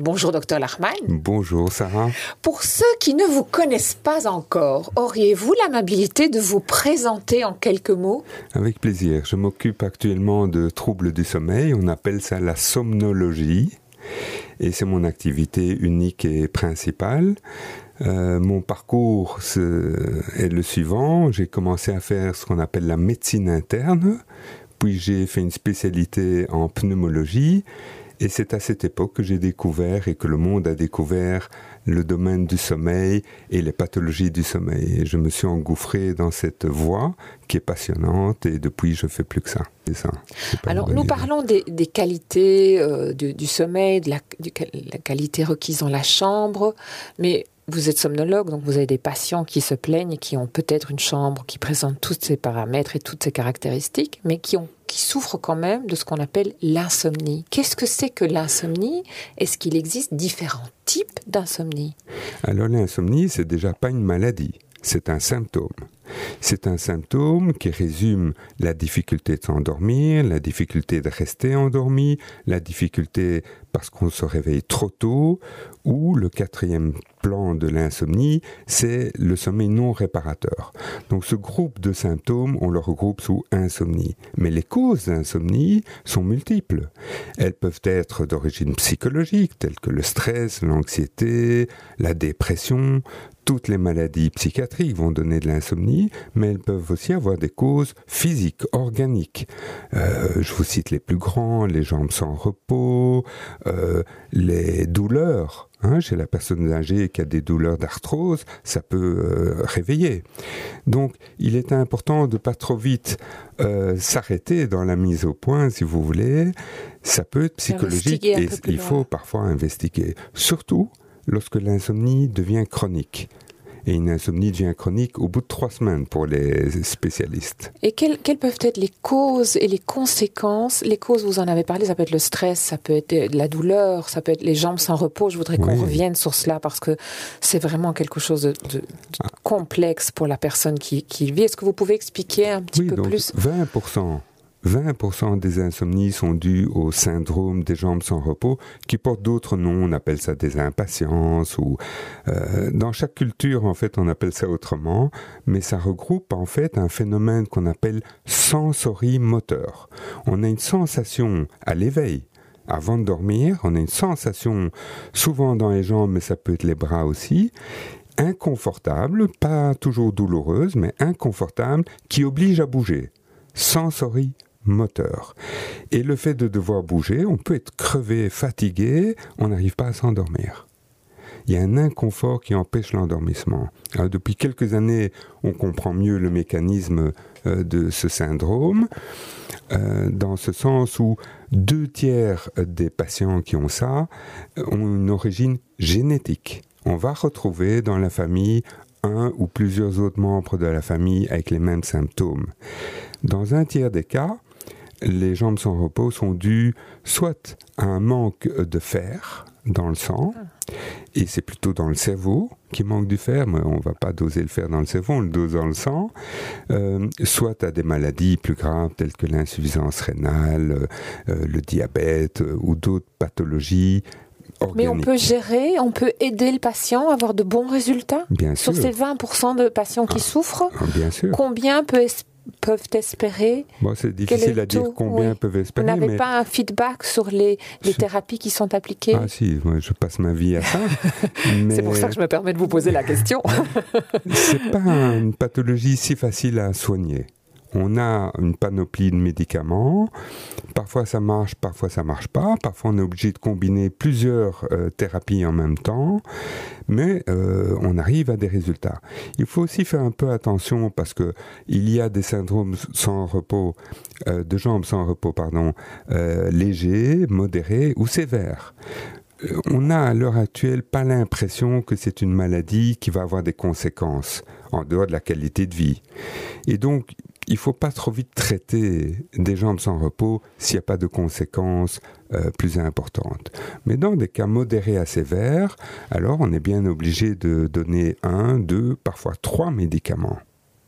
Bonjour docteur Lachman. Bonjour Sarah. Pour ceux qui ne vous connaissent pas encore, auriez-vous l'amabilité de vous présenter en quelques mots? Avec plaisir. Je m'occupe actuellement de troubles du sommeil. On appelle ça la somnologie. Et c'est mon activité unique et principale. Euh, mon parcours est le suivant. J'ai commencé à faire ce qu'on appelle la médecine interne, puis j'ai fait une spécialité en pneumologie et c'est à cette époque que j'ai découvert et que le monde a découvert le domaine du sommeil et les pathologies du sommeil. Et je me suis engouffré dans cette voie qui est passionnante et depuis je fais plus que ça. ça Alors nous parlons des, qualités euh, du, sommeil, de la, la qualité requise dans la chambre, mais vous êtes somnologue, donc vous avez des patients qui se plaignent et qui ont peut-être une chambre qui présente tous ces paramètres et toutes ces caractéristiques, mais qui, ont, qui souffrent quand même de ce qu'on appelle l'insomnie. Qu'est-ce que c'est que l'insomnie? Est-ce qu'il existe différents types d'insomnie? Alors l'insomnie, c'est déjà pas une maladie, c'est un symptôme. C'est un symptôme qui résume la difficulté de s'endormir, la difficulté de rester endormi, la difficulté parce qu'on se réveille trop tôt, ou le quatrième plan de l'insomnie, c'est le sommeil non réparateur. Donc ce groupe de symptômes, on le regroupe sous insomnie. Mais les causes d'insomnie sont multiples. Elles peuvent être d'origine psychologique, telles que le stress, l'anxiété, la dépression, toutes les maladies psychiatriques vont donner de l'insomnie, mais elles peuvent aussi avoir des causes physiques, organiques. Euh, je vous cite les plus grands, les jambes sans repos, euh, les douleurs. Hein, chez la personne âgée qui a des douleurs d'arthrose, ça peut euh, réveiller. Donc, il est important de pas trop vite s'arrêter dans la mise au point, si vous voulez. Ça peut être psychologique et il faut parfois investiguer. Surtout lorsque l'insomnie devient chronique. Et une insomnie devient chronique au bout de trois semaines pour les spécialistes. Et quelles, peuvent être les causes et les conséquences? Les causes, vous en avez parlé, ça peut être le stress, ça peut être la douleur, ça peut être les jambes sans repos. Je voudrais qu'on revienne sur cela parce que c'est vraiment quelque chose de, ah. complexe pour la personne qui, qui vit. Est-ce que vous pouvez expliquer un petit peu donc plus? 20% 20% des insomnies sont dues au syndrome des jambes sans repos, qui porte d'autres noms. On appelle ça des impatiences ou euh, dans chaque culture en fait on appelle ça autrement, mais ça regroupe en fait un phénomène qu'on appelle sensorimoteur. On a une sensation à l'éveil. Avant de dormir, on a une sensation souvent dans les jambes, mais ça peut être les bras aussi, inconfortable, pas toujours douloureuse, mais inconfortable, qui oblige à bouger. Sensory moteur. Et le fait de devoir bouger, on peut être crevé, fatigué, on n'arrive pas à s'endormir. Il y a un inconfort qui empêche l'endormissement. Depuis quelques années, on comprend mieux le mécanisme euh, de ce syndrome, euh, dans ce sens où deux tiers des patients qui ont ça euh, ont une origine génétique. On va retrouver dans la famille un ou plusieurs autres membres de la famille avec les mêmes symptômes. Dans un tiers des cas, les jambes sans repos sont dues soit à un manque de fer dans le sang, et c'est plutôt dans le cerveau qui manque du fer, mais on ne va pas doser le fer dans le cerveau, on le dose dans le sang, euh, soit à des maladies plus graves telles que l'insuffisance rénale, euh, le diabète euh, ou d'autres pathologies mais on peut gérer, on peut aider le patient à avoir de bons résultats? Bien Sur ces 20% de patients qui ah, souffrent, ah, bien sûr. combien peut peuvent espérer C'est difficile à dire combien peuvent espérer. Vous n'avez pas un feedback sur les, les thérapies qui sont appliquées Ah si, je passe ma vie à ça. C'est pour ça que je me permets de vous poser la question. C'est pas une pathologie si facile à soigner on a une panoplie de médicaments. Parfois ça marche, parfois ça marche pas. Parfois on est obligé de combiner plusieurs euh, thérapies en même temps, mais euh, on arrive à des résultats. Il faut aussi faire un peu attention parce que il y a des syndromes sans repos, euh, de jambes sans repos, pardon, légers, modérés ou sévères on n'a à l'heure actuelle pas l'impression que c'est une maladie qui va avoir des conséquences en dehors de la qualité de vie. Et donc, il faut pas trop vite traiter des jambes sans repos s'il n'y a pas de conséquences euh, plus importantes. Mais dans des cas modérés à sévères, alors on est bien obligé de donner un, deux, parfois trois médicaments.